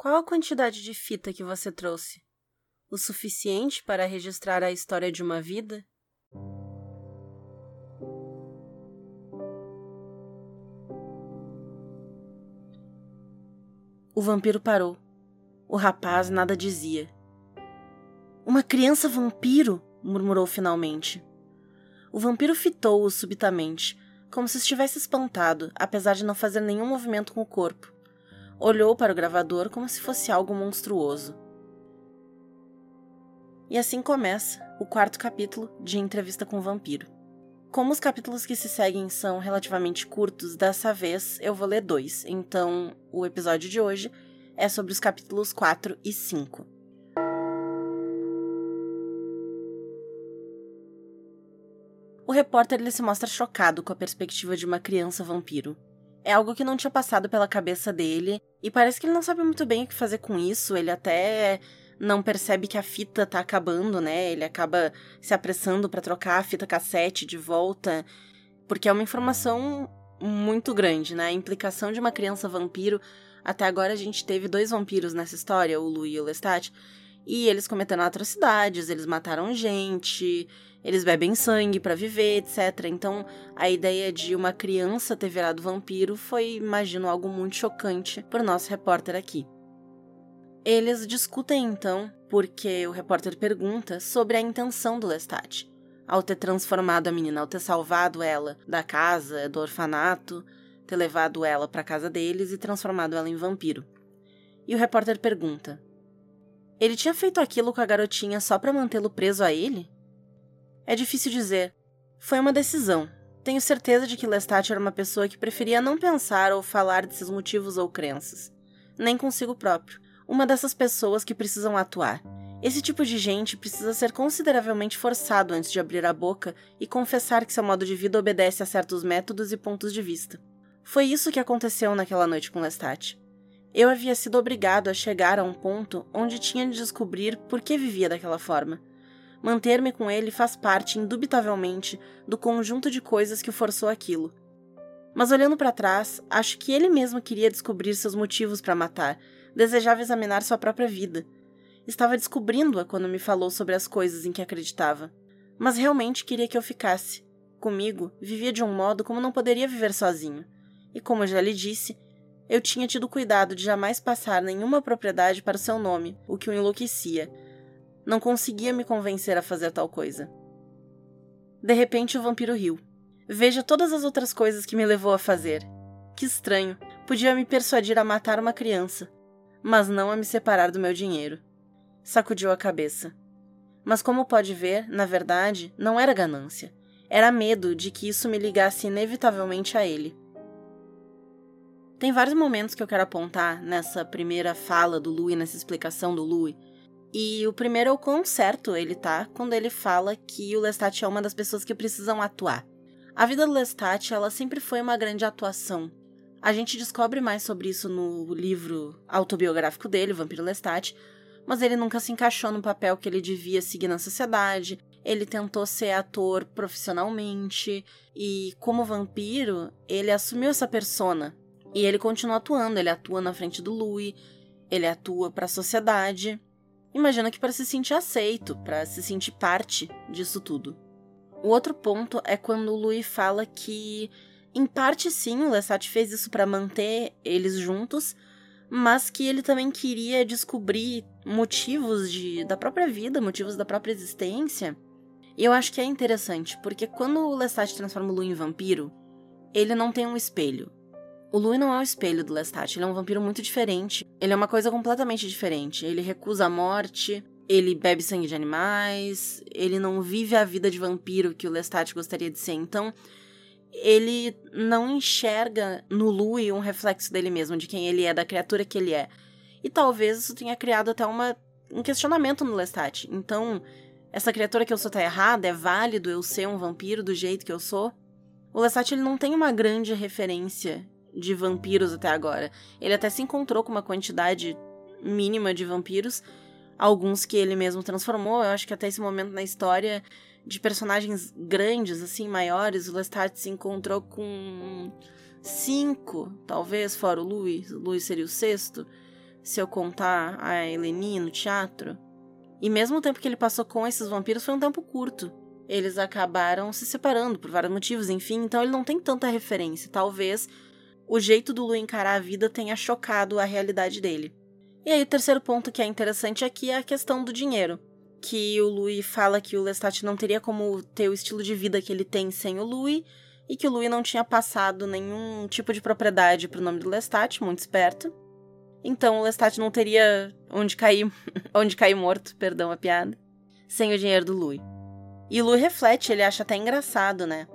Qual a quantidade de fita que você trouxe? O suficiente para registrar a história de uma vida? O vampiro parou. O rapaz nada dizia. Uma criança vampiro? murmurou finalmente. O vampiro fitou-o subitamente, como se estivesse espantado, apesar de não fazer nenhum movimento com o corpo. Olhou para o gravador como se fosse algo monstruoso. E assim começa o quarto capítulo de Entrevista com o Vampiro. Como os capítulos que se seguem são relativamente curtos, dessa vez eu vou ler dois, então o episódio de hoje é sobre os capítulos 4 e 5. O repórter ele se mostra chocado com a perspectiva de uma criança vampiro. É algo que não tinha passado pela cabeça dele, e parece que ele não sabe muito bem o que fazer com isso. Ele até não percebe que a fita tá acabando, né? Ele acaba se apressando para trocar a fita cassete de volta, porque é uma informação muito grande, né? A implicação de uma criança vampiro. Até agora a gente teve dois vampiros nessa história, o Lu e o Lestat, e eles cometeram atrocidades, eles mataram gente, eles bebem sangue para viver, etc. Então, a ideia de uma criança ter virado vampiro foi, imagino, algo muito chocante para nosso repórter aqui. Eles discutem então porque o repórter pergunta sobre a intenção do Lestat ao ter transformado a menina, ao ter salvado ela da casa, do orfanato, ter levado ela para casa deles e transformado ela em vampiro. E o repórter pergunta: Ele tinha feito aquilo com a garotinha só para mantê-lo preso a ele? É difícil dizer. Foi uma decisão. Tenho certeza de que Lestat era uma pessoa que preferia não pensar ou falar de seus motivos ou crenças, nem consigo próprio. Uma dessas pessoas que precisam atuar. Esse tipo de gente precisa ser consideravelmente forçado antes de abrir a boca e confessar que seu modo de vida obedece a certos métodos e pontos de vista. Foi isso que aconteceu naquela noite com Lestat. Eu havia sido obrigado a chegar a um ponto onde tinha de descobrir por que vivia daquela forma manter-me com ele faz parte, indubitavelmente, do conjunto de coisas que forçou aquilo. Mas olhando para trás, acho que ele mesmo queria descobrir seus motivos para matar, desejava examinar sua própria vida. Estava descobrindo-a quando me falou sobre as coisas em que acreditava. Mas realmente queria que eu ficasse. Comigo, vivia de um modo como não poderia viver sozinho. E como já lhe disse, eu tinha tido cuidado de jamais passar nenhuma propriedade para seu nome, o que o enlouquecia, não conseguia me convencer a fazer tal coisa. De repente, o vampiro riu. Veja todas as outras coisas que me levou a fazer. Que estranho. Podia me persuadir a matar uma criança, mas não a me separar do meu dinheiro. Sacudiu a cabeça. Mas como pode ver, na verdade, não era ganância. Era medo de que isso me ligasse inevitavelmente a ele. Tem vários momentos que eu quero apontar nessa primeira fala do Louis, nessa explicação do Louis, e o primeiro é o quão certo ele tá quando ele fala que o Lestat é uma das pessoas que precisam atuar. A vida do Lestat, ela sempre foi uma grande atuação. A gente descobre mais sobre isso no livro autobiográfico dele, Vampiro Lestat, mas ele nunca se encaixou no papel que ele devia seguir na sociedade. Ele tentou ser ator profissionalmente e, como vampiro, ele assumiu essa persona. E ele continua atuando, ele atua na frente do Louis, ele atua para a sociedade. Imagina que para se sentir aceito, para se sentir parte disso tudo. O outro ponto é quando o Louis fala que, em parte sim, o Lestat fez isso para manter eles juntos, mas que ele também queria descobrir motivos de, da própria vida, motivos da própria existência. E eu acho que é interessante, porque quando o Lestat transforma o Louis em vampiro, ele não tem um espelho. O Louis não é o espelho do Lestat, ele é um vampiro muito diferente. Ele é uma coisa completamente diferente. Ele recusa a morte, ele bebe sangue de animais, ele não vive a vida de vampiro que o Lestat gostaria de ser. Então, ele não enxerga no Louis um reflexo dele mesmo, de quem ele é, da criatura que ele é. E talvez isso tenha criado até uma, um questionamento no Lestat. Então, essa criatura que eu sou tá errada? É válido eu ser um vampiro do jeito que eu sou? O Lestat ele não tem uma grande referência de vampiros até agora. Ele até se encontrou com uma quantidade mínima de vampiros, alguns que ele mesmo transformou. Eu acho que até esse momento na história de personagens grandes, assim, maiores, o Lestat se encontrou com cinco, talvez, fora o Louis. O Louis seria o sexto. se eu contar a Eleni no teatro. E mesmo o tempo que ele passou com esses vampiros foi um tempo curto. Eles acabaram se separando por vários motivos, enfim, então ele não tem tanta referência. Talvez o jeito do Lu encarar a vida tenha chocado a realidade dele. E aí, o terceiro ponto que é interessante aqui é a questão do dinheiro. Que o Louis fala que o Lestat não teria como ter o estilo de vida que ele tem sem o Louis, e que o Louis não tinha passado nenhum tipo de propriedade para o nome do Lestat, muito esperto. Então o Lestat não teria onde cair, onde cair morto, perdão a piada, sem o dinheiro do Louis. E o Louis reflete, ele acha até engraçado, né?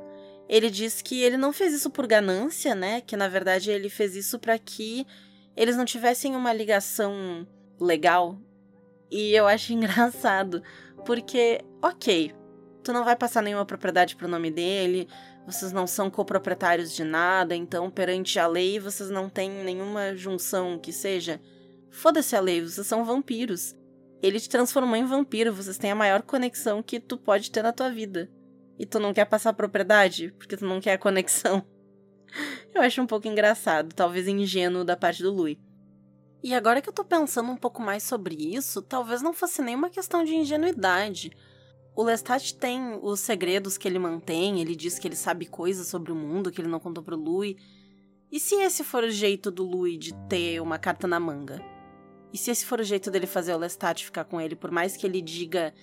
Ele diz que ele não fez isso por ganância, né? Que na verdade ele fez isso para que eles não tivessem uma ligação legal. E eu acho engraçado, porque, ok, tu não vai passar nenhuma propriedade pro nome dele, vocês não são coproprietários de nada, então perante a lei vocês não têm nenhuma junção que seja. Foda-se a lei, vocês são vampiros. Ele te transformou em vampiro, vocês têm a maior conexão que tu pode ter na tua vida. E tu não quer passar propriedade, porque tu não quer a conexão. Eu acho um pouco engraçado, talvez ingênuo da parte do Louis. E agora que eu tô pensando um pouco mais sobre isso, talvez não fosse nenhuma questão de ingenuidade. O Lestat tem os segredos que ele mantém, ele diz que ele sabe coisas sobre o mundo que ele não contou pro Louis. E se esse for o jeito do Louis de ter uma carta na manga? E se esse for o jeito dele fazer o Lestat ficar com ele, por mais que ele diga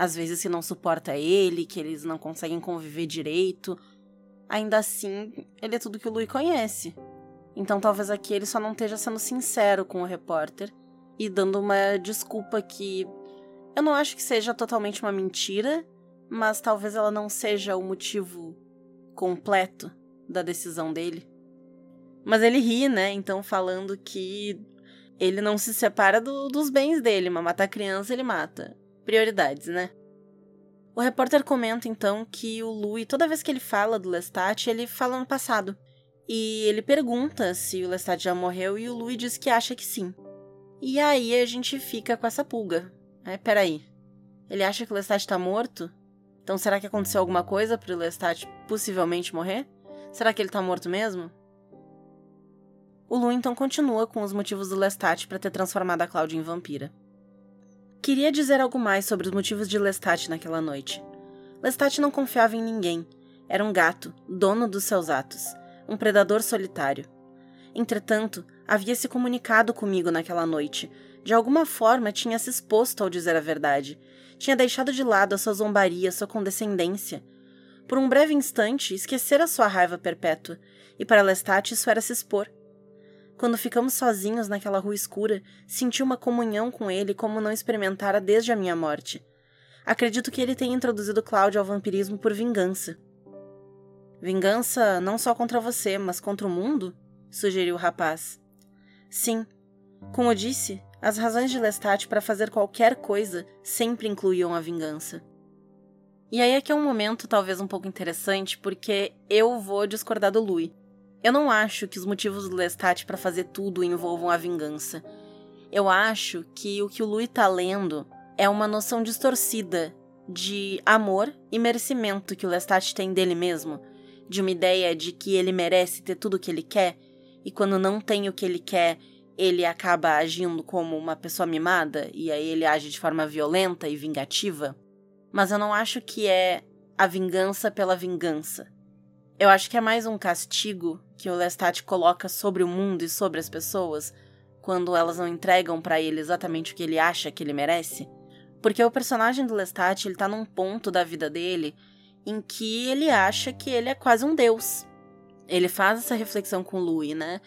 às vezes que não suporta ele, que eles não conseguem conviver direito, ainda assim, ele é tudo que o Louis conhece. Então talvez aqui ele só não esteja sendo sincero com o repórter e dando uma desculpa que eu não acho que seja totalmente uma mentira, mas talvez ela não seja o motivo completo da decisão dele. Mas ele ri, né? Então falando que ele não se separa do, dos bens dele, mas matar criança ele mata. Prioridades, né? O repórter comenta então que o Louis, toda vez que ele fala do Lestat, ele fala no passado. E ele pergunta se o Lestat já morreu e o Louis diz que acha que sim. E aí a gente fica com essa pulga. É, peraí. Ele acha que o Lestat tá morto? Então será que aconteceu alguma coisa para o Lestat possivelmente morrer? Será que ele tá morto mesmo? O Lu então continua com os motivos do Lestat para ter transformado a Cláudia em vampira. Queria dizer algo mais sobre os motivos de Lestat naquela noite. Lestat não confiava em ninguém. Era um gato, dono dos seus atos, um predador solitário. Entretanto, havia se comunicado comigo naquela noite. De alguma forma, tinha se exposto ao dizer a verdade. Tinha deixado de lado a sua zombaria, sua condescendência. Por um breve instante, esquecera sua raiva perpétua, e para Lestat isso era se expor. Quando ficamos sozinhos naquela rua escura, senti uma comunhão com ele como não experimentara desde a minha morte. Acredito que ele tenha introduzido Cláudio ao vampirismo por vingança. Vingança não só contra você, mas contra o mundo? sugeriu o rapaz. Sim. Como disse, as razões de Lestat para fazer qualquer coisa sempre incluíam a vingança. E aí é que é um momento talvez um pouco interessante, porque eu vou discordar do Louis. Eu não acho que os motivos do Lestat para fazer tudo envolvam a vingança. Eu acho que o que o Louis tá lendo é uma noção distorcida de amor e merecimento que o Lestat tem dele mesmo, de uma ideia de que ele merece ter tudo o que ele quer e quando não tem o que ele quer, ele acaba agindo como uma pessoa mimada e aí ele age de forma violenta e vingativa. Mas eu não acho que é a vingança pela vingança. Eu acho que é mais um castigo que o Lestat coloca sobre o mundo e sobre as pessoas quando elas não entregam para ele exatamente o que ele acha que ele merece. Porque o personagem do Lestat, ele tá num ponto da vida dele em que ele acha que ele é quase um deus. Ele faz essa reflexão com Louis, né?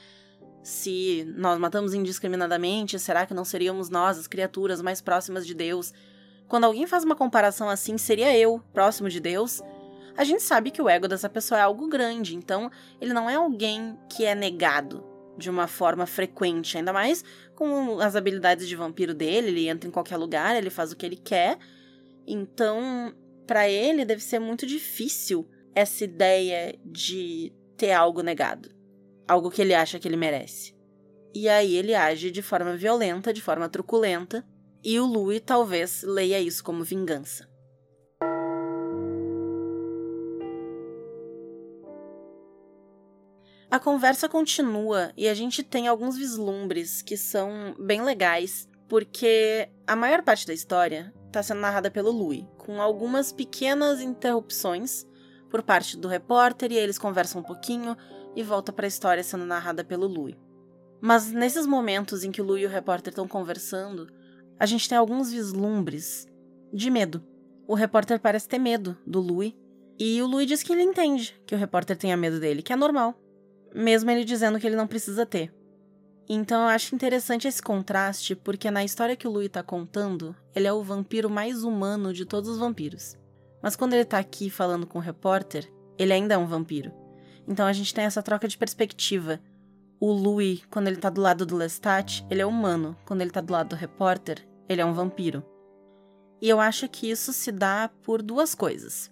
Se nós matamos indiscriminadamente, será que não seríamos nós as criaturas mais próximas de Deus? Quando alguém faz uma comparação assim, seria eu próximo de Deus? A gente sabe que o ego dessa pessoa é algo grande, então ele não é alguém que é negado de uma forma frequente, ainda mais com as habilidades de vampiro dele, ele entra em qualquer lugar, ele faz o que ele quer. Então, para ele deve ser muito difícil essa ideia de ter algo negado, algo que ele acha que ele merece. E aí ele age de forma violenta, de forma truculenta, e o Louis talvez leia isso como vingança. A conversa continua e a gente tem alguns vislumbres que são bem legais, porque a maior parte da história está sendo narrada pelo Louis, com algumas pequenas interrupções por parte do repórter e eles conversam um pouquinho e volta para a história sendo narrada pelo Louis. Mas nesses momentos em que o Louis e o repórter estão conversando, a gente tem alguns vislumbres de medo. O repórter parece ter medo do Louis e o Louis diz que ele entende que o repórter tenha medo dele, que é normal, mesmo ele dizendo que ele não precisa ter. Então eu acho interessante esse contraste, porque na história que o Louis tá contando, ele é o vampiro mais humano de todos os vampiros. Mas quando ele tá aqui falando com o repórter, ele ainda é um vampiro. Então a gente tem essa troca de perspectiva. O Louis, quando ele tá do lado do Lestat, ele é humano. Quando ele tá do lado do repórter, ele é um vampiro. E eu acho que isso se dá por duas coisas.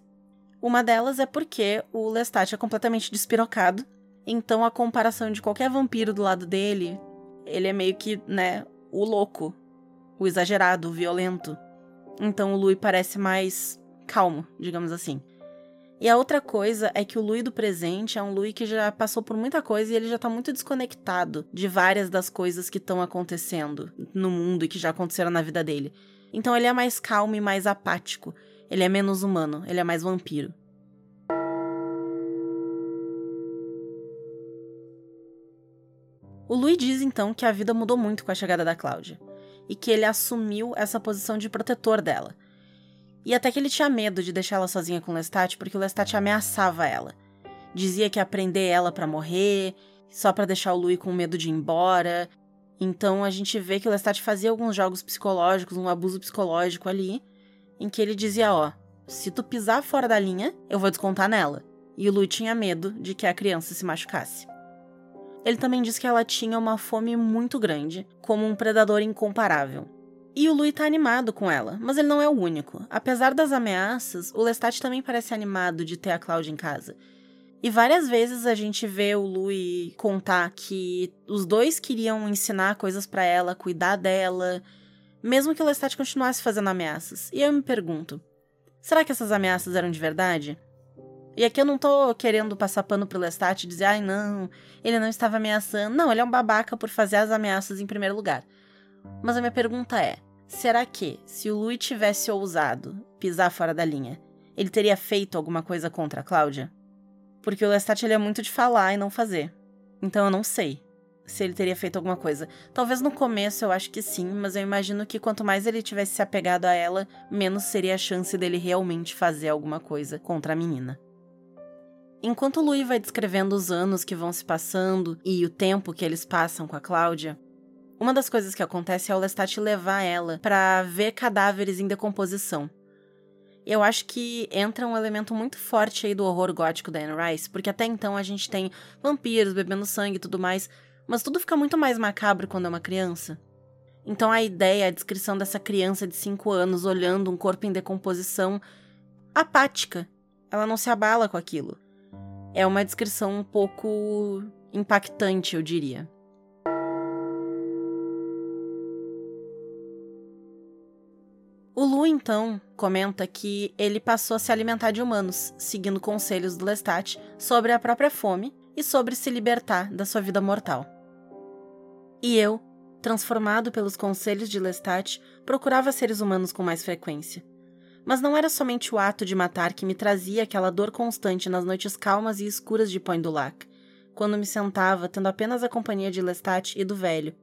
Uma delas é porque o Lestat é completamente despirocado então a comparação de qualquer vampiro do lado dele, ele é meio que, né, o louco, o exagerado, o violento. Então o Louis parece mais calmo, digamos assim. E a outra coisa é que o Louis do presente é um Louis que já passou por muita coisa e ele já tá muito desconectado de várias das coisas que estão acontecendo no mundo e que já aconteceram na vida dele. Então ele é mais calmo e mais apático. Ele é menos humano, ele é mais vampiro. O Louis diz então que a vida mudou muito com a chegada da Cláudia e que ele assumiu essa posição de protetor dela. E até que ele tinha medo de deixar ela sozinha com Lestat porque o Lestat ameaçava ela. Dizia que ia prender ela para morrer, só para deixar o Louis com medo de ir embora. Então a gente vê que o Lestat fazia alguns jogos psicológicos, um abuso psicológico ali, em que ele dizia, ó, se tu pisar fora da linha, eu vou descontar nela. E o Louis tinha medo de que a criança se machucasse. Ele também diz que ela tinha uma fome muito grande, como um predador incomparável. E o Louis tá animado com ela, mas ele não é o único. Apesar das ameaças, o Lestat também parece animado de ter a Cláudia em casa. E várias vezes a gente vê o Louis contar que os dois queriam ensinar coisas para ela, cuidar dela, mesmo que o Lestat continuasse fazendo ameaças. E eu me pergunto: será que essas ameaças eram de verdade? E aqui eu não tô querendo passar pano pro Lestat e dizer, ai não, ele não estava ameaçando. Não, ele é um babaca por fazer as ameaças em primeiro lugar. Mas a minha pergunta é: será que, se o Louis tivesse ousado pisar fora da linha, ele teria feito alguma coisa contra a Cláudia? Porque o Lestat ele é muito de falar e não fazer. Então eu não sei se ele teria feito alguma coisa. Talvez no começo eu acho que sim, mas eu imagino que quanto mais ele tivesse se apegado a ela, menos seria a chance dele realmente fazer alguma coisa contra a menina. Enquanto Louis vai descrevendo os anos que vão se passando e o tempo que eles passam com a Cláudia, uma das coisas que acontece é o Lestat levar ela para ver cadáveres em decomposição. Eu acho que entra um elemento muito forte aí do horror gótico da Anne Rice, porque até então a gente tem vampiros bebendo sangue e tudo mais, mas tudo fica muito mais macabro quando é uma criança. Então a ideia, a descrição dessa criança de 5 anos olhando um corpo em decomposição apática, ela não se abala com aquilo é uma descrição um pouco impactante, eu diria. O Lu, então, comenta que ele passou a se alimentar de humanos, seguindo conselhos do Lestat sobre a própria fome e sobre se libertar da sua vida mortal. E eu, transformado pelos conselhos de Lestat, procurava seres humanos com mais frequência. Mas não era somente o ato de matar que me trazia aquela dor constante nas noites calmas e escuras de Point du Lac, quando me sentava tendo apenas a companhia de Lestat e do velho.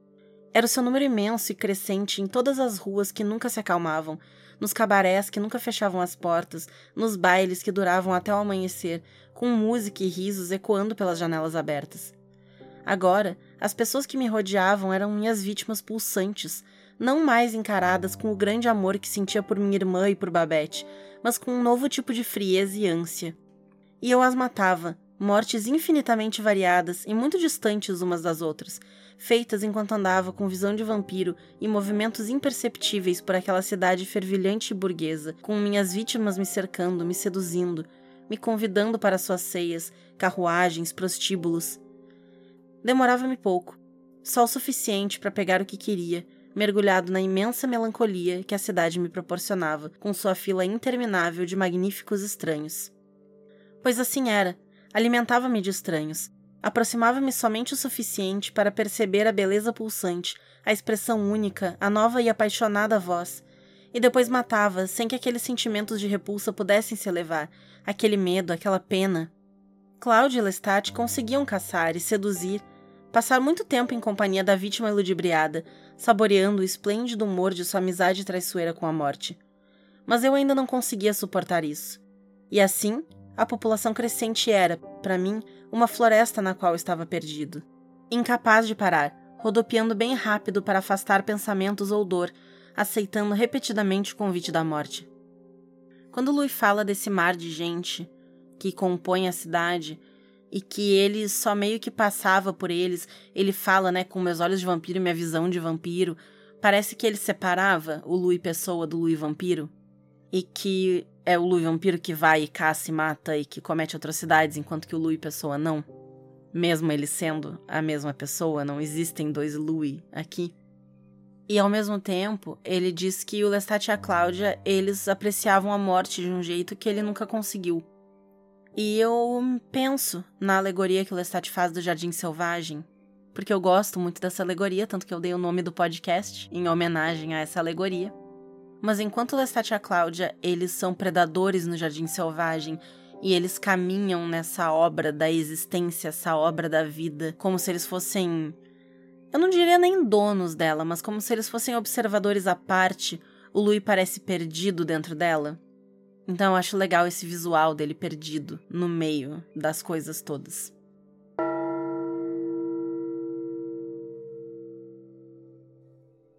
Era o seu número imenso e crescente em todas as ruas que nunca se acalmavam, nos cabarés que nunca fechavam as portas, nos bailes que duravam até o amanhecer, com música e risos ecoando pelas janelas abertas. Agora, as pessoas que me rodeavam eram minhas vítimas pulsantes, não mais encaradas com o grande amor que sentia por minha irmã e por Babette, mas com um novo tipo de frieza e ânsia. E eu as matava, mortes infinitamente variadas e muito distantes umas das outras, feitas enquanto andava com visão de vampiro e movimentos imperceptíveis por aquela cidade fervilhante e burguesa, com minhas vítimas me cercando, me seduzindo, me convidando para suas ceias, carruagens, prostíbulos. Demorava-me pouco, só o suficiente para pegar o que queria, mergulhado na imensa melancolia que a cidade me proporcionava, com sua fila interminável de magníficos estranhos. Pois assim era, alimentava-me de estranhos, Aproximava-me somente o suficiente para perceber a beleza pulsante, a expressão única, a nova e apaixonada voz, e depois matava, sem que aqueles sentimentos de repulsa pudessem se elevar, aquele medo, aquela pena. Cláudia e Lestat conseguiam caçar e seduzir, passar muito tempo em companhia da vítima ludibriada, saboreando o esplêndido humor de sua amizade traiçoeira com a morte. Mas eu ainda não conseguia suportar isso. E assim, a população crescente era, para mim, uma floresta na qual estava perdido. Incapaz de parar, rodopiando bem rápido para afastar pensamentos ou dor, aceitando repetidamente o convite da morte. Quando Louis fala desse mar de gente que compõe a cidade e que ele só meio que passava por eles, ele fala, né, com meus olhos de vampiro e minha visão de vampiro, parece que ele separava o Louis pessoa do Louis vampiro e que é o Louis vampiro que vai e caça e mata e que comete atrocidades, enquanto que o Louis pessoa não. Mesmo ele sendo a mesma pessoa, não existem dois Louis aqui. E ao mesmo tempo, ele diz que o Lestat e a Cláudia, eles apreciavam a morte de um jeito que ele nunca conseguiu. E eu penso na alegoria que o Lestat faz do Jardim Selvagem, porque eu gosto muito dessa alegoria, tanto que eu dei o nome do podcast em homenagem a essa alegoria. Mas enquanto Lestat e a Cláudia, eles são predadores no Jardim Selvagem e eles caminham nessa obra da existência, essa obra da vida, como se eles fossem eu não diria nem donos dela, mas como se eles fossem observadores à parte, o Louis parece perdido dentro dela. Então eu acho legal esse visual dele perdido no meio das coisas todas.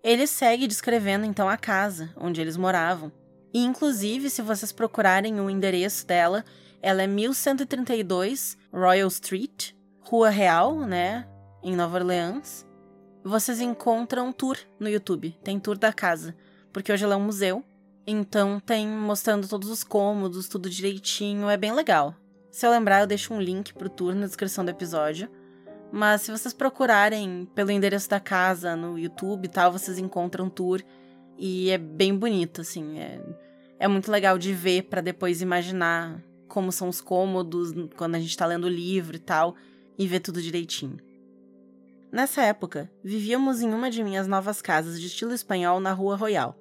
Ele segue descrevendo então a casa onde eles moravam. E inclusive, se vocês procurarem o endereço dela, ela é 1132 Royal Street, Rua Real, né, em Nova Orleans vocês encontram tour no YouTube. Tem tour da casa. Porque hoje ela é um museu. Então tem mostrando todos os cômodos, tudo direitinho. É bem legal. Se eu lembrar, eu deixo um link pro tour na descrição do episódio. Mas se vocês procurarem pelo endereço da casa no YouTube e tal, vocês encontram tour. E é bem bonito, assim. É, é muito legal de ver para depois imaginar como são os cômodos quando a gente tá lendo o livro e tal. E ver tudo direitinho. Nessa época, vivíamos em uma de minhas novas casas de estilo espanhol na Rua Royal.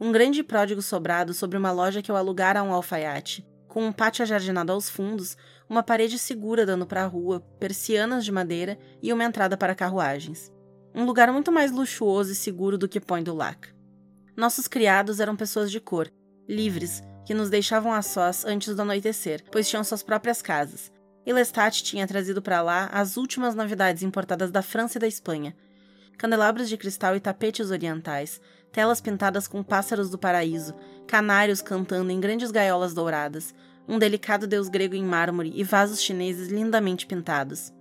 Um grande pródigo sobrado sobre uma loja que eu alugara a um alfaiate, com um pátio ajardinado aos fundos, uma parede segura dando para a rua, persianas de madeira e uma entrada para carruagens. Um lugar muito mais luxuoso e seguro do que Point du Lac. Nossos criados eram pessoas de cor, livres, que nos deixavam a sós antes do anoitecer, pois tinham suas próprias casas, e Lestat tinha trazido para lá as últimas novidades importadas da França e da Espanha: candelabros de cristal e tapetes orientais, telas pintadas com pássaros do paraíso, canários cantando em grandes gaiolas douradas, um delicado deus grego em mármore e vasos chineses lindamente pintados.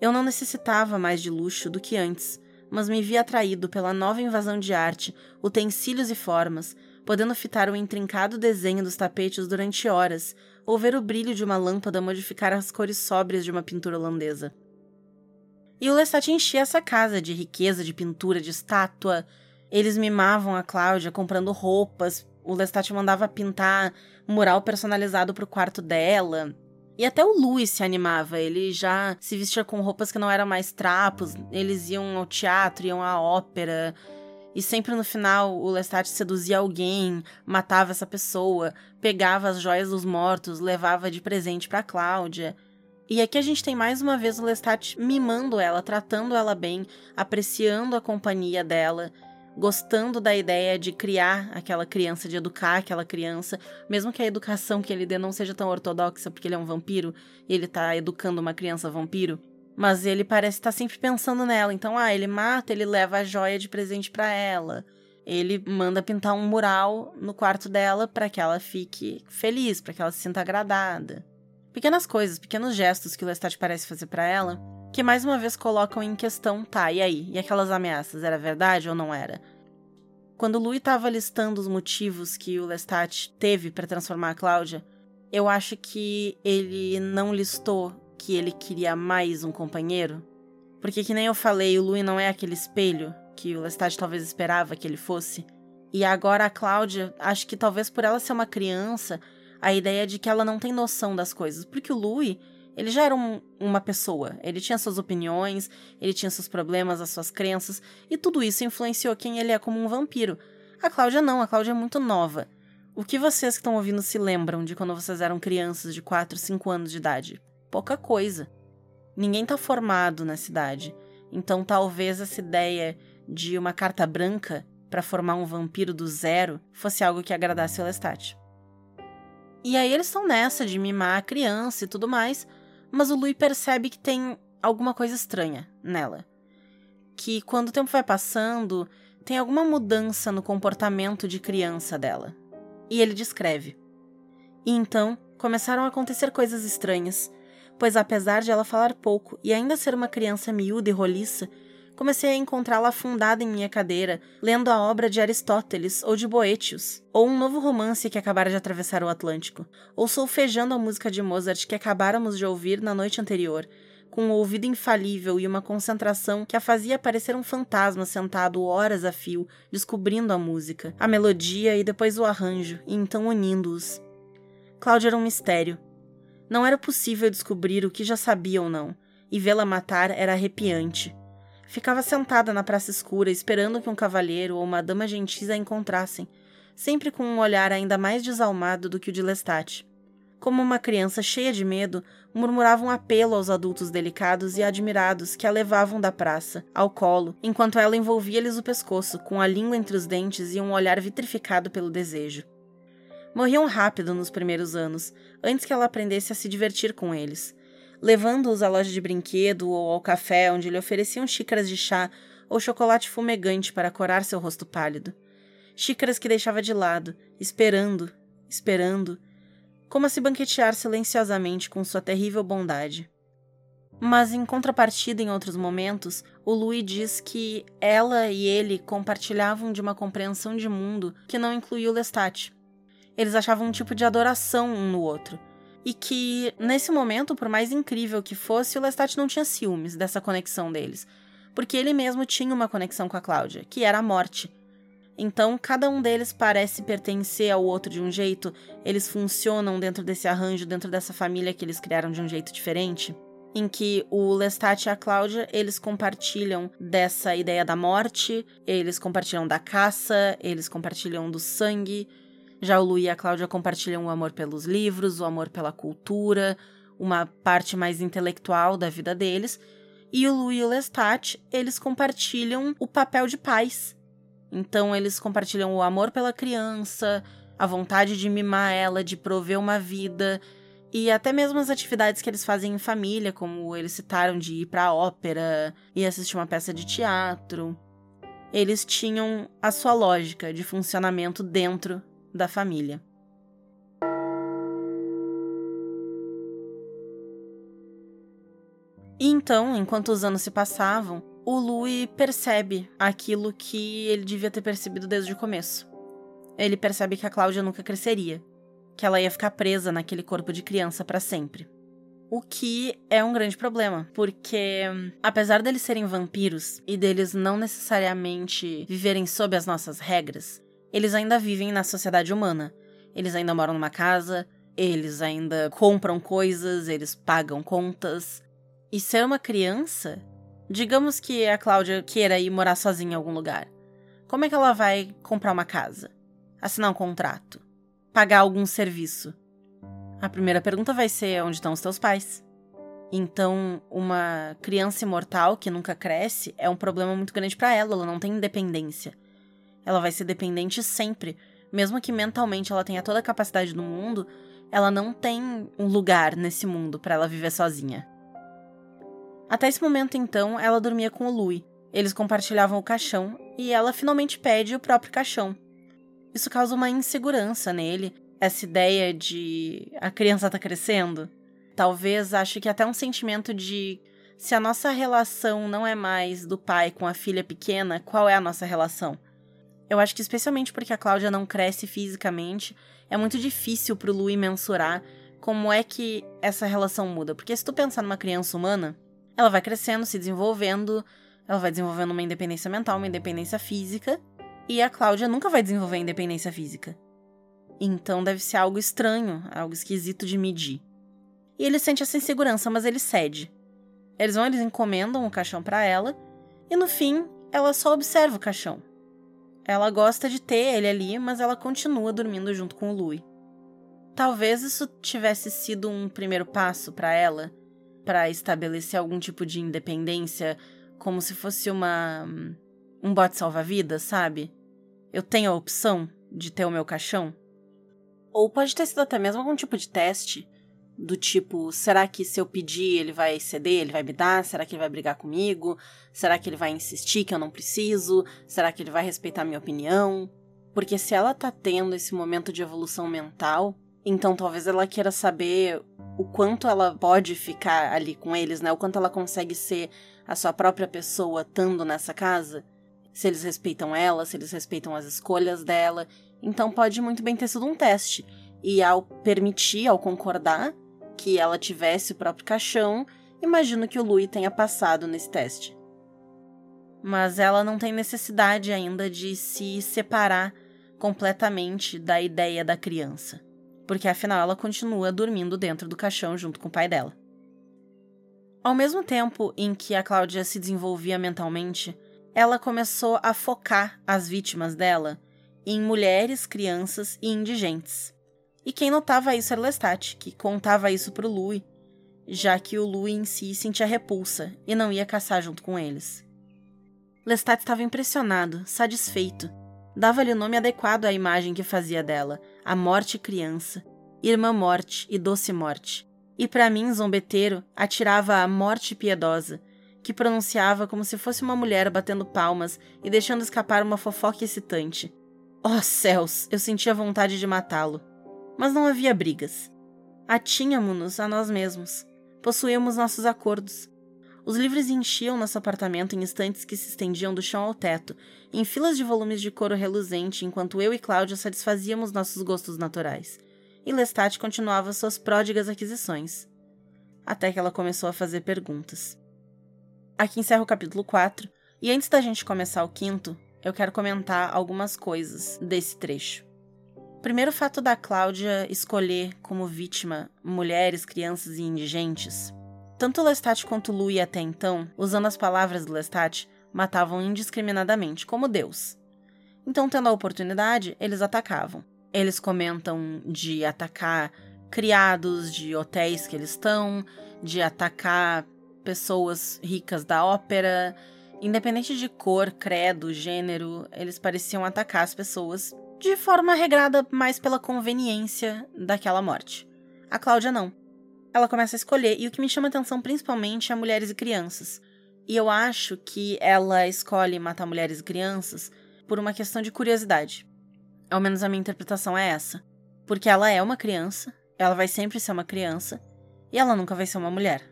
Eu não necessitava mais de luxo do que antes, mas me vi atraído pela nova invasão de arte, utensílios e formas, podendo fitar o intrincado desenho dos tapetes durante horas, ou ver o brilho de uma lâmpada modificar as cores sóbrias de uma pintura holandesa. E o Lestat enchia essa casa de riqueza, de pintura, de estátua. Eles mimavam a Cláudia comprando roupas. O Lestat mandava pintar mural personalizado para o quarto dela. E até o Louis se animava, ele já se vestia com roupas que não eram mais trapos, eles iam ao teatro, iam à ópera, e sempre no final o Lestat seduzia alguém, matava essa pessoa, pegava as joias dos mortos, levava de presente para Cláudia. E aqui a gente tem mais uma vez o Lestat mimando ela, tratando ela bem, apreciando a companhia dela, gostando da ideia de criar aquela criança, de educar aquela criança, mesmo que a educação que ele dê não seja tão ortodoxa porque ele é um vampiro e ele tá educando uma criança vampiro. Mas ele parece estar sempre pensando nela. Então, ah, ele mata, ele leva a joia de presente para ela. Ele manda pintar um mural no quarto dela para que ela fique feliz, para que ela se sinta agradada. Pequenas coisas, pequenos gestos que o Lestat parece fazer para ela, que mais uma vez colocam em questão, tá, e aí? E aquelas ameaças, era verdade ou não era? Quando Louis estava listando os motivos que o Lestat teve para transformar a Cláudia, eu acho que ele não listou que ele queria mais um companheiro? Porque, que nem eu falei, o Louis não é aquele espelho que o Lestat talvez esperava que ele fosse. E agora a Cláudia, acho que talvez por ela ser uma criança, a ideia de que ela não tem noção das coisas. Porque o Louis, Ele já era um, uma pessoa. Ele tinha suas opiniões, ele tinha seus problemas, as suas crenças, e tudo isso influenciou quem ele é como um vampiro. A Cláudia não, a Cláudia é muito nova. O que vocês que estão ouvindo se lembram de quando vocês eram crianças de 4, 5 anos de idade? Pouca coisa. Ninguém tá formado na cidade. Então talvez essa ideia de uma carta branca para formar um vampiro do zero fosse algo que agradasse o Lestat. E aí eles estão nessa de mimar a criança e tudo mais, mas o Louis percebe que tem alguma coisa estranha nela. Que quando o tempo vai passando, tem alguma mudança no comportamento de criança dela. E ele descreve. E então começaram a acontecer coisas estranhas, pois apesar de ela falar pouco e ainda ser uma criança miúda e roliça, comecei a encontrá-la afundada em minha cadeira, lendo a obra de Aristóteles ou de Boetius, ou um novo romance que acabara de atravessar o Atlântico, ou solfejando a música de Mozart que acabáramos de ouvir na noite anterior, com um ouvido infalível e uma concentração que a fazia parecer um fantasma sentado horas a fio, descobrindo a música, a melodia e depois o arranjo, e então unindo-os. Cláudia era um mistério. Não era possível descobrir o que já sabia ou não, e vê-la matar era arrepiante. Ficava sentada na praça escura, esperando que um cavalheiro ou uma dama gentis a encontrassem, sempre com um olhar ainda mais desalmado do que o de Lestat. Como uma criança cheia de medo, murmurava um apelo aos adultos delicados e admirados que a levavam da praça, ao colo, enquanto ela envolvia-lhes o pescoço, com a língua entre os dentes e um olhar vitrificado pelo desejo. Morriam rápido nos primeiros anos, antes que ela aprendesse a se divertir com eles levando-os à loja de brinquedo ou ao café onde lhe ofereciam xícaras de chá ou chocolate fumegante para corar seu rosto pálido. Xícaras que deixava de lado, esperando, esperando, como a se banquetear silenciosamente com sua terrível bondade. Mas, em contrapartida, em outros momentos, o Louis diz que ela e ele compartilhavam de uma compreensão de mundo que não incluía o Lestat. Eles achavam um tipo de adoração um no outro, e que, nesse momento, por mais incrível que fosse, o Lestat não tinha ciúmes dessa conexão deles, porque ele mesmo tinha uma conexão com a Cláudia, que era a morte. Então, cada um deles parece pertencer ao outro de um jeito, eles funcionam dentro desse arranjo, dentro dessa família que eles criaram de um jeito diferente em que o Lestat e a Cláudia, eles compartilham dessa ideia da morte, eles compartilham da caça, eles compartilham do sangue, já o Lu e a Cláudia compartilham o amor pelos livros, o amor pela cultura, uma parte mais intelectual da vida deles. E o Lu e o Lestat, eles compartilham o papel de pais. Então eles compartilham o amor pela criança, a vontade de mimar ela, de prover uma vida, e até mesmo as atividades que eles fazem em família, como eles citaram de ir para a ópera e assistir uma peça de teatro. Eles tinham a sua lógica de funcionamento dentro da família. E então, enquanto os anos se passavam, o Louis percebe aquilo que ele devia ter percebido desde o começo. Ele percebe que a Cláudia nunca cresceria, que ela ia ficar presa naquele corpo de criança para sempre. O que é um grande problema, porque apesar deles serem vampiros e deles não necessariamente viverem sob as nossas regras, eles ainda vivem na sociedade humana. Eles ainda moram numa casa, eles ainda compram coisas, eles pagam contas. E ser uma criança, digamos que a Cláudia queira ir morar sozinha em algum lugar. Como é que ela vai comprar uma casa? Assinar um contrato? Pagar algum serviço? A primeira pergunta vai ser: onde estão os teus pais? Então, uma criança imortal que nunca cresce é um problema muito grande para ela, ela não tem independência. Ela vai ser dependente sempre. Mesmo que mentalmente ela tenha toda a capacidade do mundo, ela não tem um lugar nesse mundo para ela viver sozinha. Até esse momento, então, ela dormia com o Louis. Eles compartilhavam o caixão e ela finalmente pede o próprio caixão. Isso causa uma insegurança nele, essa ideia de a criança tá crescendo. Talvez ache que até um sentimento de se a nossa relação não é mais do pai com a filha pequena, qual é a nossa relação? Eu acho que especialmente porque a Cláudia não cresce fisicamente, é muito difícil pro Louis mensurar como é que essa relação muda. Porque se tu pensar numa criança humana, ela vai crescendo, se desenvolvendo, ela vai desenvolvendo uma independência mental, uma independência física, e a Cláudia nunca vai desenvolver independência física. Então deve ser algo estranho, algo esquisito de medir. e ele sente essa insegurança, mas ele cede. Eles vão, eles encomendam o caixão para ela e no fim ela só observa o caixão. Ela gosta de ter ele ali, mas ela continua dormindo junto com o Louis. Talvez isso tivesse sido um primeiro passo para ela, para estabelecer algum tipo de independência, como se fosse uma um bote salva-vidas, sabe? Eu tenho a opção de ter o meu caixão. Ou pode ter sido até mesmo algum tipo de teste do tipo, será que se eu pedir ele vai ceder, ele vai me dar? Será que ele vai brigar comigo? Será que ele vai insistir que eu não preciso? Será que ele vai respeitar minha opinião? Porque se ela tá tendo esse momento de evolução mental, então talvez ela queira saber o quanto ela pode ficar ali com eles, né? O quanto ela consegue ser a sua própria pessoa estando nessa casa. Se eles respeitam ela, se eles respeitam as escolhas dela. Então pode muito bem ter sido um teste. E ao permitir, ao concordar que ela tivesse o próprio caixão, imagino que o Louis tenha passado nesse teste. Mas ela não tem necessidade ainda de se separar completamente da ideia da criança porque afinal ela continua dormindo dentro do caixão junto com o pai dela. Ao mesmo tempo em que a Cláudia se desenvolvia mentalmente, ela começou a focar as vítimas dela em mulheres, crianças e indigentes. E quem notava isso era Lestat, que contava isso para o Louis, já que o Louis em si sentia repulsa e não ia caçar junto com eles. Lestat estava impressionado, satisfeito. Dava-lhe o nome adequado à imagem que fazia dela, a morte criança, irmã morte e doce morte. E para mim, zombeteiro, atirava a morte piedosa, que pronunciava como se fosse uma mulher batendo palmas e deixando escapar uma fofoca excitante. Oh céus, eu sentia vontade de matá-lo. Mas não havia brigas. Atínhamos-nos a nós mesmos. Possuíamos nossos acordos. Os livros enchiam nosso apartamento em estantes que se estendiam do chão ao teto, em filas de volumes de couro reluzente, enquanto eu e Cláudia satisfazíamos nossos gostos naturais. E Lestat continuava suas pródigas aquisições. Até que ela começou a fazer perguntas. Aqui encerra o capítulo 4, e antes da gente começar o quinto, eu quero comentar algumas coisas desse trecho. Primeiro, fato da Cláudia escolher como vítima mulheres, crianças e indigentes tanto Lestat quanto Louis até então, usando as palavras do Lestat, matavam indiscriminadamente, como Deus. Então, tendo a oportunidade, eles atacavam. Eles comentam de atacar criados de hotéis que eles estão, de atacar pessoas ricas da ópera. Independente de cor, credo, gênero, eles pareciam atacar as pessoas de forma regrada mais pela conveniência daquela morte. A Cláudia não ela começa a escolher, e o que me chama atenção principalmente é mulheres e crianças. E eu acho que ela escolhe matar mulheres e crianças por uma questão de curiosidade. Ao menos a minha interpretação é essa. Porque ela é uma criança, ela vai sempre ser uma criança, e ela nunca vai ser uma mulher.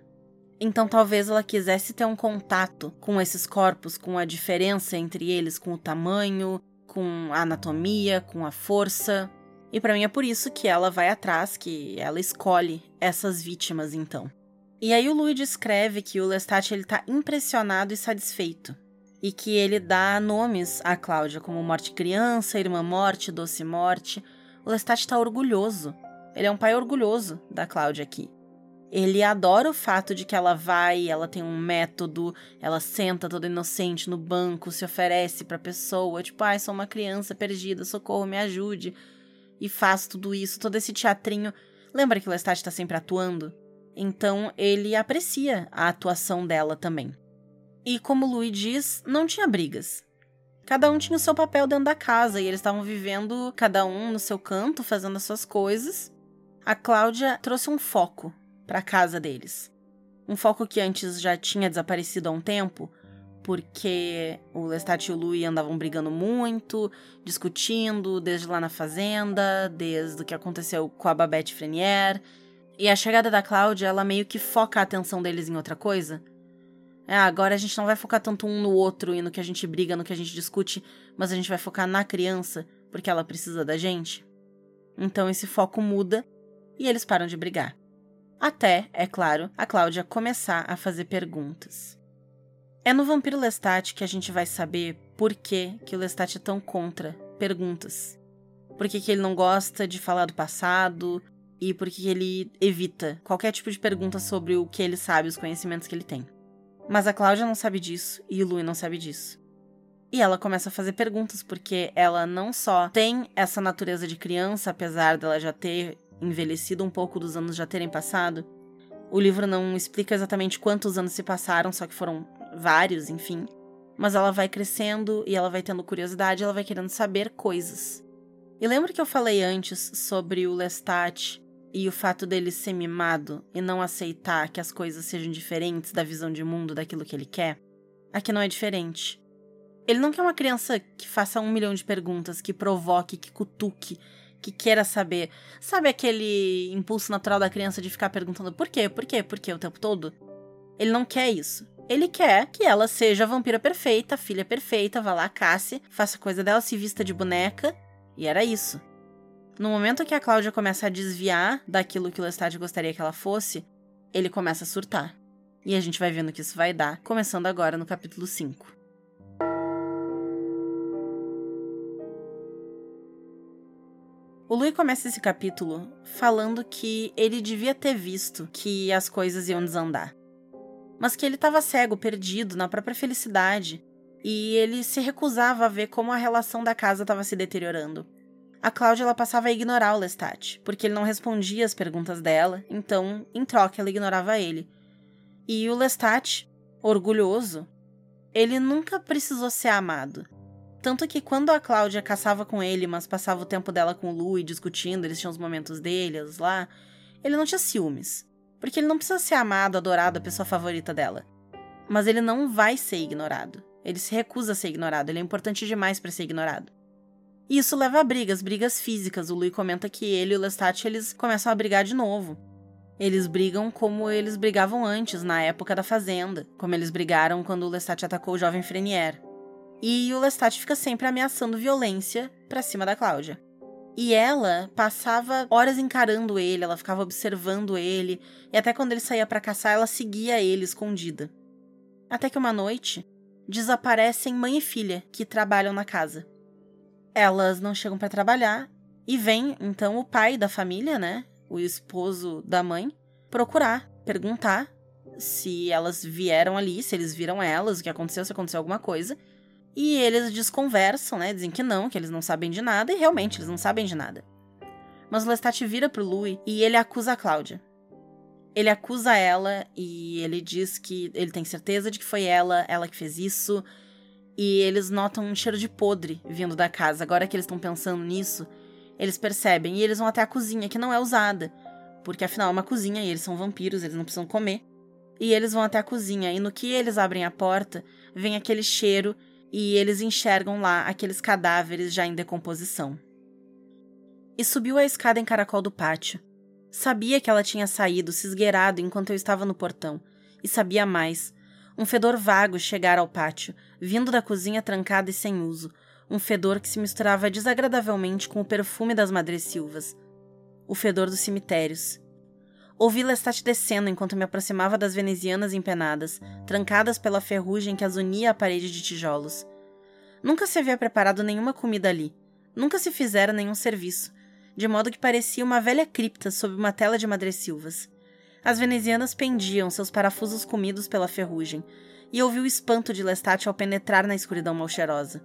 Então talvez ela quisesse ter um contato com esses corpos, com a diferença entre eles, com o tamanho, com a anatomia, com a força. E para mim é por isso que ela vai atrás, que ela escolhe essas vítimas então. E aí o Louis descreve que o Lestat ele tá impressionado e satisfeito. E que ele dá nomes a Cláudia como Morte Criança, Irmã Morte, Doce Morte. O Lestat tá orgulhoso. Ele é um pai orgulhoso da Cláudia aqui. Ele adora o fato de que ela vai, ela tem um método, ela senta toda inocente no banco, se oferece pra pessoa, tipo, ai, ah, sou uma criança perdida, socorro, me ajude e faz tudo isso, todo esse teatrinho. Lembra que o Lestat está sempre atuando? Então ele aprecia a atuação dela também. E como Louis diz, não tinha brigas. Cada um tinha o seu papel dentro da casa e eles estavam vivendo cada um no seu canto, fazendo as suas coisas. A Cláudia trouxe um foco para a casa deles. Um foco que antes já tinha desaparecido há um tempo, porque o Lestat e o Louis andavam brigando muito, discutindo, desde lá na fazenda, desde o que aconteceu com a Babette Frenier. E a chegada da Cláudia, ela meio que foca a atenção deles em outra coisa. É, agora a gente não vai focar tanto um no outro e no que a gente briga, no que a gente discute, mas a gente vai focar na criança, porque ela precisa da gente. Então esse foco muda e eles param de brigar. Até, é claro, a Cláudia começar a fazer perguntas. É no Vampiro Lestat que a gente vai saber por que, que o Lestat é tão contra perguntas. Por que, que ele não gosta de falar do passado, e porque ele evita qualquer tipo de pergunta sobre o que ele sabe, os conhecimentos que ele tem. Mas a Cláudia não sabe disso e o Louis não sabe disso. E ela começa a fazer perguntas, porque ela não só tem essa natureza de criança, apesar dela já ter envelhecido um pouco dos anos já terem passado. O livro não explica exatamente quantos anos se passaram, só que foram vários, enfim. Mas ela vai crescendo e ela vai tendo curiosidade, ela vai querendo saber coisas. E lembra que eu falei antes sobre o Lestat e o fato dele ser mimado e não aceitar que as coisas sejam diferentes da visão de mundo daquilo que ele quer? Aqui não é diferente. Ele não quer uma criança que faça um milhão de perguntas, que provoque, que cutuque, que queira saber. Sabe aquele impulso natural da criança de ficar perguntando por quê, por quê, por quê o tempo todo? Ele não quer isso. Ele quer que ela seja a vampira perfeita, a filha perfeita, vá lá, casse, faça coisa dela, se vista de boneca. E era isso. No momento que a Cláudia começa a desviar daquilo que o Lestat gostaria que ela fosse, ele começa a surtar. E a gente vai vendo que isso vai dar, começando agora no capítulo 5. O Louis começa esse capítulo falando que ele devia ter visto que as coisas iam desandar. Mas que ele estava cego, perdido na própria felicidade, e ele se recusava a ver como a relação da casa estava se deteriorando. A Cláudia ela passava a ignorar o Lestat, porque ele não respondia as perguntas dela, então, em troca, ela ignorava ele. E o Lestat, orgulhoso, ele nunca precisou ser amado. Tanto que quando a Cláudia caçava com ele, mas passava o tempo dela com o Lu e discutindo, eles tinham os momentos deles lá, ele não tinha ciúmes. Porque ele não precisa ser amado, adorado, a pessoa favorita dela. Mas ele não vai ser ignorado. Ele se recusa a ser ignorado, ele é importante demais para ser ignorado. E isso leva a brigas, brigas físicas. O Louis comenta que ele e o Lestat eles começam a brigar de novo. Eles brigam como eles brigavam antes, na época da Fazenda, como eles brigaram quando o Lestat atacou o jovem Frenier. E o Lestat fica sempre ameaçando violência pra cima da Cláudia. E ela passava horas encarando ele, ela ficava observando ele, e até quando ele saía para caçar, ela seguia ele escondida. Até que uma noite, desaparecem mãe e filha que trabalham na casa. Elas não chegam para trabalhar e vem então o pai da família, né, o esposo da mãe, procurar, perguntar se elas vieram ali, se eles viram elas, o que aconteceu, se aconteceu alguma coisa. E eles desconversam, né? Dizem que não, que eles não sabem de nada, e realmente eles não sabem de nada. Mas o Lestat vira pro Louis e ele acusa a Cláudia. Ele acusa ela e ele diz que ele tem certeza de que foi ela, ela que fez isso. E eles notam um cheiro de podre vindo da casa. Agora que eles estão pensando nisso, eles percebem e eles vão até a cozinha, que não é usada. Porque afinal é uma cozinha e eles são vampiros, eles não precisam comer. E eles vão até a cozinha e no que eles abrem a porta, vem aquele cheiro e eles enxergam lá aqueles cadáveres já em decomposição. E subiu a escada em caracol do pátio. Sabia que ela tinha saído, se esgueirado enquanto eu estava no portão. E sabia mais. Um fedor vago chegara ao pátio, vindo da cozinha trancada e sem uso. Um fedor que se misturava desagradavelmente com o perfume das madressilvas. O fedor dos cemitérios. Ouvi Lestat descendo enquanto me aproximava das venezianas empenadas, trancadas pela ferrugem que as unia à parede de tijolos. Nunca se havia preparado nenhuma comida ali. Nunca se fizera nenhum serviço, de modo que parecia uma velha cripta sob uma tela de madressilvas. As venezianas pendiam, seus parafusos comidos pela ferrugem, e ouvi o espanto de Lestat ao penetrar na escuridão malcheirosa.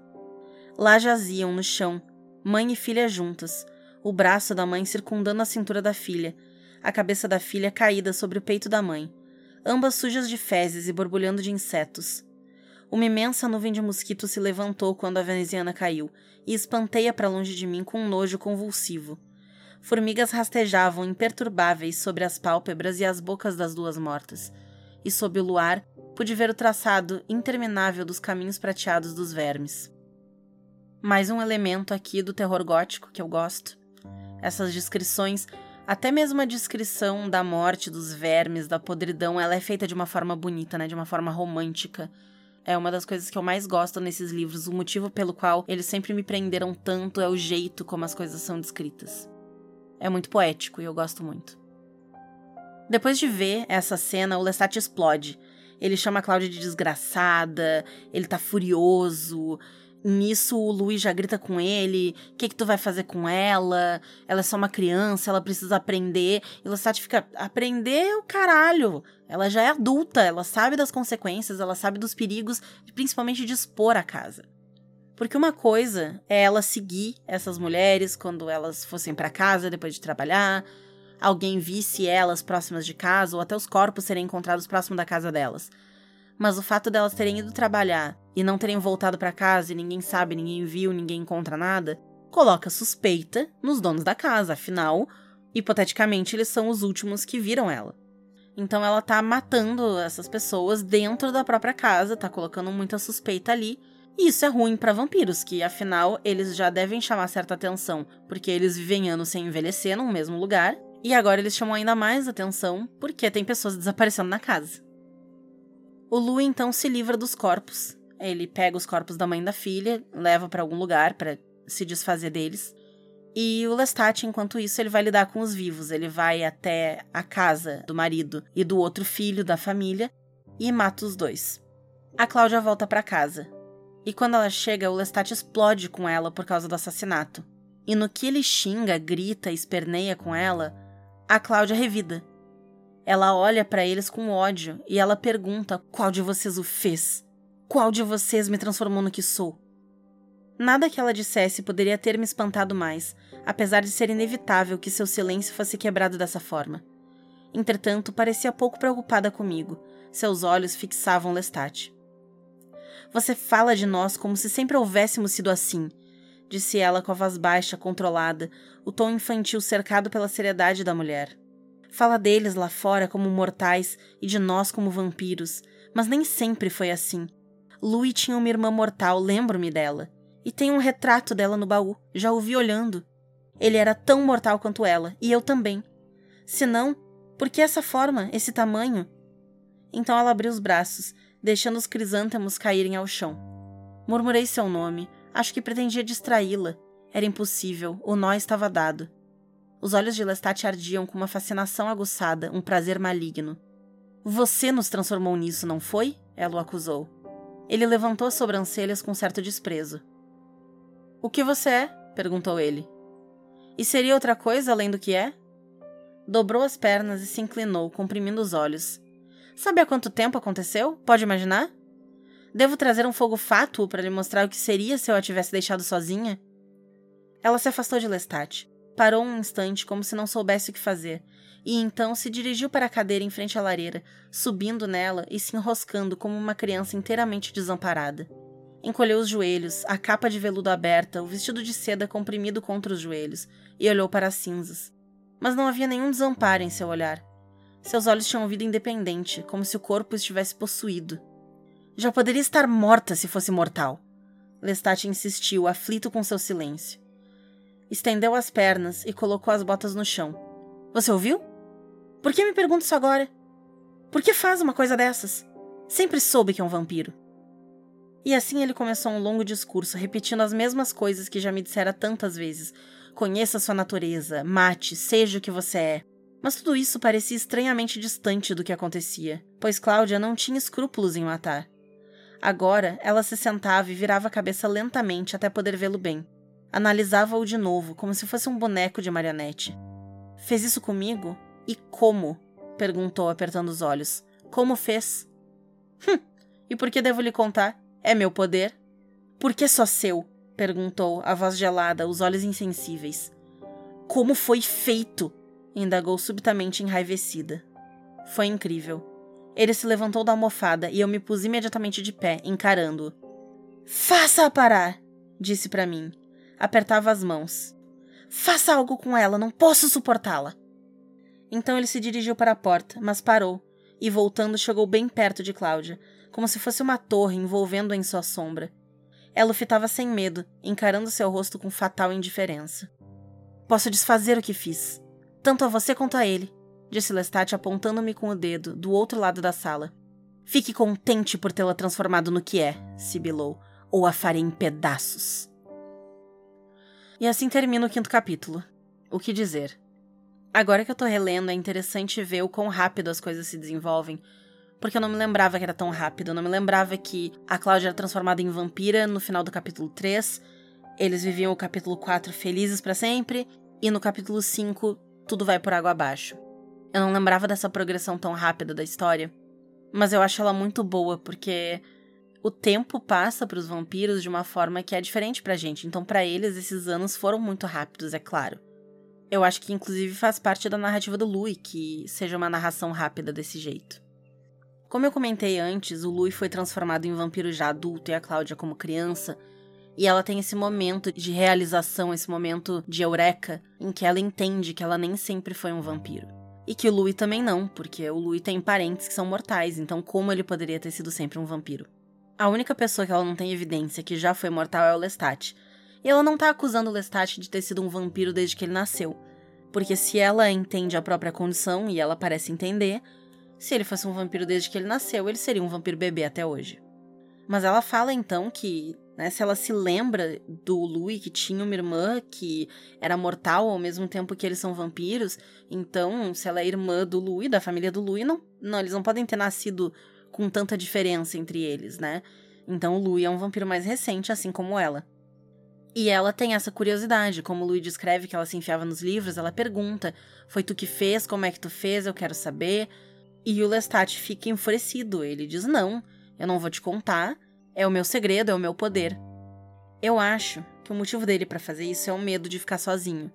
Lá jaziam, no chão, mãe e filha juntas, o braço da mãe circundando a cintura da filha, a cabeça da filha caída sobre o peito da mãe, ambas sujas de fezes e borbulhando de insetos. Uma imensa nuvem de mosquitos se levantou quando a veneziana caiu e espanteia para longe de mim com um nojo convulsivo. Formigas rastejavam imperturbáveis sobre as pálpebras e as bocas das duas mortas, e sob o luar pude ver o traçado interminável dos caminhos prateados dos vermes. Mais um elemento aqui do terror gótico que eu gosto. Essas descrições até mesmo a descrição da morte, dos vermes, da podridão, ela é feita de uma forma bonita, né? De uma forma romântica. É uma das coisas que eu mais gosto nesses livros. O motivo pelo qual eles sempre me prenderam tanto é o jeito como as coisas são descritas. É muito poético e eu gosto muito. Depois de ver essa cena, o Lestat explode. Ele chama a Cláudia de desgraçada, ele tá furioso, Nisso, o Louis já grita com ele: o que, que tu vai fazer com ela? Ela é só uma criança, ela precisa aprender. E Lestat fica: aprender o caralho. Ela já é adulta, ela sabe das consequências, ela sabe dos perigos, principalmente de expor a casa. Porque uma coisa é ela seguir essas mulheres quando elas fossem para casa depois de trabalhar, alguém visse elas próximas de casa ou até os corpos serem encontrados próximo da casa delas. Mas o fato delas terem ido trabalhar e não terem voltado para casa e ninguém sabe, ninguém viu, ninguém encontra nada, coloca suspeita nos donos da casa, afinal, hipoteticamente eles são os últimos que viram ela. Então ela tá matando essas pessoas dentro da própria casa, tá colocando muita suspeita ali. E isso é ruim para vampiros, que afinal eles já devem chamar certa atenção, porque eles vivem anos sem envelhecer no mesmo lugar, e agora eles chamam ainda mais atenção porque tem pessoas desaparecendo na casa. O Lu então se livra dos corpos. Ele pega os corpos da mãe e da filha, leva para algum lugar para se desfazer deles. E o Lestat, enquanto isso, ele vai lidar com os vivos. Ele vai até a casa do marido e do outro filho da família e mata os dois. A Cláudia volta para casa. E quando ela chega, o Lestat explode com ela por causa do assassinato. E no que ele xinga, grita, esperneia com ela, a Cláudia revida. Ela olha para eles com ódio e ela pergunta: Qual de vocês o fez? Qual de vocês me transformou no que sou? Nada que ela dissesse poderia ter me espantado mais, apesar de ser inevitável que seu silêncio fosse quebrado dessa forma. Entretanto, parecia pouco preocupada comigo. Seus olhos fixavam Lestat. Você fala de nós como se sempre houvéssemos sido assim, disse ela com a voz baixa, controlada, o tom infantil cercado pela seriedade da mulher. Fala deles lá fora como mortais e de nós como vampiros, mas nem sempre foi assim. Louis tinha uma irmã mortal, lembro-me dela. E tem um retrato dela no baú, já o vi olhando. Ele era tão mortal quanto ela, e eu também. Se não, por que essa forma, esse tamanho? Então ela abriu os braços, deixando os crisântemos caírem ao chão. Murmurei seu nome, acho que pretendia distraí-la. Era impossível, o nó estava dado. Os olhos de Lestat ardiam com uma fascinação aguçada, um prazer maligno. Você nos transformou nisso, não foi? Ela o acusou. Ele levantou as sobrancelhas com certo desprezo. O que você é? perguntou ele. E seria outra coisa além do que é? Dobrou as pernas e se inclinou, comprimindo os olhos. Sabe há quanto tempo aconteceu? Pode imaginar? Devo trazer um fogo fátuo para lhe mostrar o que seria se eu a tivesse deixado sozinha? Ela se afastou de Lestat. Parou um instante como se não soubesse o que fazer, e então se dirigiu para a cadeira em frente à lareira, subindo nela e se enroscando como uma criança inteiramente desamparada. Encolheu os joelhos, a capa de veludo aberta, o vestido de seda comprimido contra os joelhos, e olhou para as cinzas. Mas não havia nenhum desamparo em seu olhar. Seus olhos tinham vida independente, como se o corpo estivesse possuído. Já poderia estar morta se fosse mortal. Lestat insistiu, aflito com seu silêncio. Estendeu as pernas e colocou as botas no chão. Você ouviu? Por que me pergunta isso agora? Por que faz uma coisa dessas? Sempre soube que é um vampiro. E assim ele começou um longo discurso, repetindo as mesmas coisas que já me dissera tantas vezes. Conheça sua natureza, mate, seja o que você é. Mas tudo isso parecia estranhamente distante do que acontecia, pois Cláudia não tinha escrúpulos em matar. Agora, ela se sentava e virava a cabeça lentamente até poder vê-lo bem. Analisava-o de novo, como se fosse um boneco de marionete. Fez isso comigo? E como? perguntou, apertando os olhos. Como fez? Hum, e por que devo lhe contar? É meu poder? Por que só seu? perguntou, a voz gelada, os olhos insensíveis. Como foi feito? indagou subitamente enraivecida. Foi incrível. Ele se levantou da almofada e eu me pus imediatamente de pé, encarando-o. Faça-a parar! disse para mim apertava as mãos. Faça algo com ela, não posso suportá-la. Então ele se dirigiu para a porta, mas parou, e voltando chegou bem perto de Cláudia, como se fosse uma torre envolvendo-a em sua sombra. Ela o fitava sem medo, encarando seu rosto com fatal indiferença. Posso desfazer o que fiz, tanto a você quanto a ele, disse Lestat apontando-me com o dedo do outro lado da sala. Fique contente por tê-la transformado no que é, sibilou, ou a farei em pedaços. E assim termina o quinto capítulo. O que dizer? Agora que eu tô relendo, é interessante ver o quão rápido as coisas se desenvolvem, porque eu não me lembrava que era tão rápido. Eu não me lembrava que a Cláudia era transformada em vampira no final do capítulo 3. Eles viviam o capítulo 4 felizes para sempre. E no capítulo 5, tudo vai por água abaixo. Eu não lembrava dessa progressão tão rápida da história. Mas eu acho ela muito boa, porque o tempo passa para os vampiros de uma forma que é diferente pra gente. Então, para eles, esses anos foram muito rápidos, é claro. Eu acho que, inclusive, faz parte da narrativa do Louis que seja uma narração rápida desse jeito. Como eu comentei antes, o Louis foi transformado em vampiro já adulto e a Cláudia como criança, e ela tem esse momento de realização, esse momento de eureka, em que ela entende que ela nem sempre foi um vampiro. E que o Louis também não, porque o Louis tem parentes que são mortais, então como ele poderia ter sido sempre um vampiro? A única pessoa que ela não tem evidência que já foi mortal é o Lestat. E ela não tá acusando o Lestat de ter sido um vampiro desde que ele nasceu. Porque se ela entende a própria condição, e ela parece entender, se ele fosse um vampiro desde que ele nasceu, ele seria um vampiro bebê até hoje. Mas ela fala então que, né, se ela se lembra do Louis que tinha uma irmã que era mortal ao mesmo tempo que eles são vampiros, então se ela é irmã do Louis, da família do Louis, não, não eles não podem ter nascido com tanta diferença entre eles, né? Então o Louis é um vampiro mais recente, assim como ela. E ela tem essa curiosidade, como o Louis descreve que ela se enfiava nos livros, ela pergunta: Foi tu que fez? Como é que tu fez? Eu quero saber. E o Lestat fica enfurecido. Ele diz: Não, eu não vou te contar. É o meu segredo, é o meu poder. Eu acho que o motivo dele para fazer isso é o medo de ficar sozinho.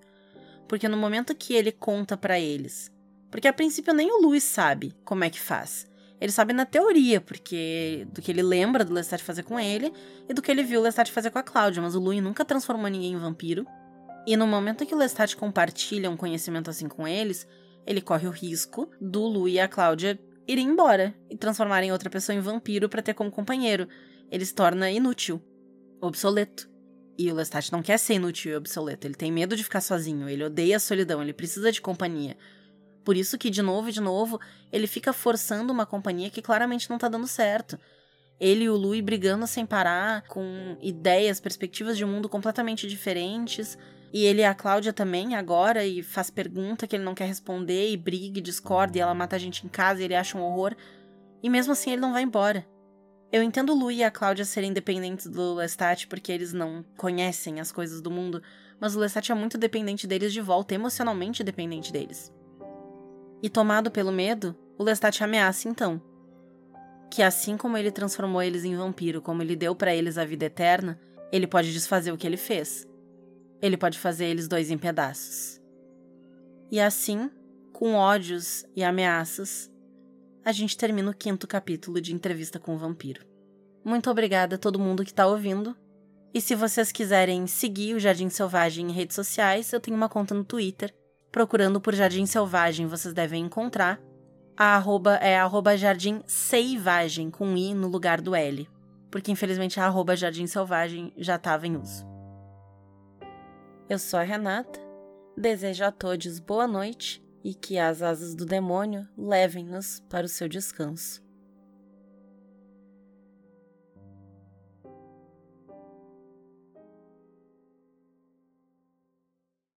Porque no momento que ele conta para eles, porque a princípio nem o Luiz sabe como é que faz. Ele sabe na teoria, porque do que ele lembra do Lestat fazer com ele e do que ele viu o Lestat fazer com a Cláudia, mas o Louis nunca transformou ninguém em vampiro. E no momento que o Lestat compartilha um conhecimento assim com eles, ele corre o risco do Lu e a Cláudia irem embora e transformarem outra pessoa em vampiro para ter como companheiro. Ele se torna inútil, obsoleto. E o Lestat não quer ser inútil e obsoleto, ele tem medo de ficar sozinho, ele odeia a solidão, ele precisa de companhia. Por isso que, de novo e de novo, ele fica forçando uma companhia que claramente não tá dando certo. Ele e o Louis brigando sem parar, com ideias, perspectivas de mundo completamente diferentes, e ele e a Cláudia também agora e faz pergunta que ele não quer responder e briga e discorda e ela mata a gente em casa e ele acha um horror. E mesmo assim ele não vai embora. Eu entendo o Lu e a Cláudia serem dependentes do Lestat porque eles não conhecem as coisas do mundo, mas o Lestat é muito dependente deles de volta, emocionalmente dependente deles. E tomado pelo medo, o Lestat ameaça então. Que assim como ele transformou eles em vampiro, como ele deu para eles a vida eterna, ele pode desfazer o que ele fez ele pode fazer eles dois em pedaços. E assim, com ódios e ameaças, a gente termina o quinto capítulo de Entrevista com o Vampiro. Muito obrigada a todo mundo que está ouvindo. E se vocês quiserem seguir o Jardim Selvagem em redes sociais, eu tenho uma conta no Twitter. Procurando por Jardim Selvagem, vocês devem encontrar. A arroba é arroba Jardim Seivagem, com I no lugar do L. Porque infelizmente a arroba Jardim Selvagem já estava em uso. Eu sou a Renata, desejo a todos boa noite e que as asas do demônio levem-nos para o seu descanso.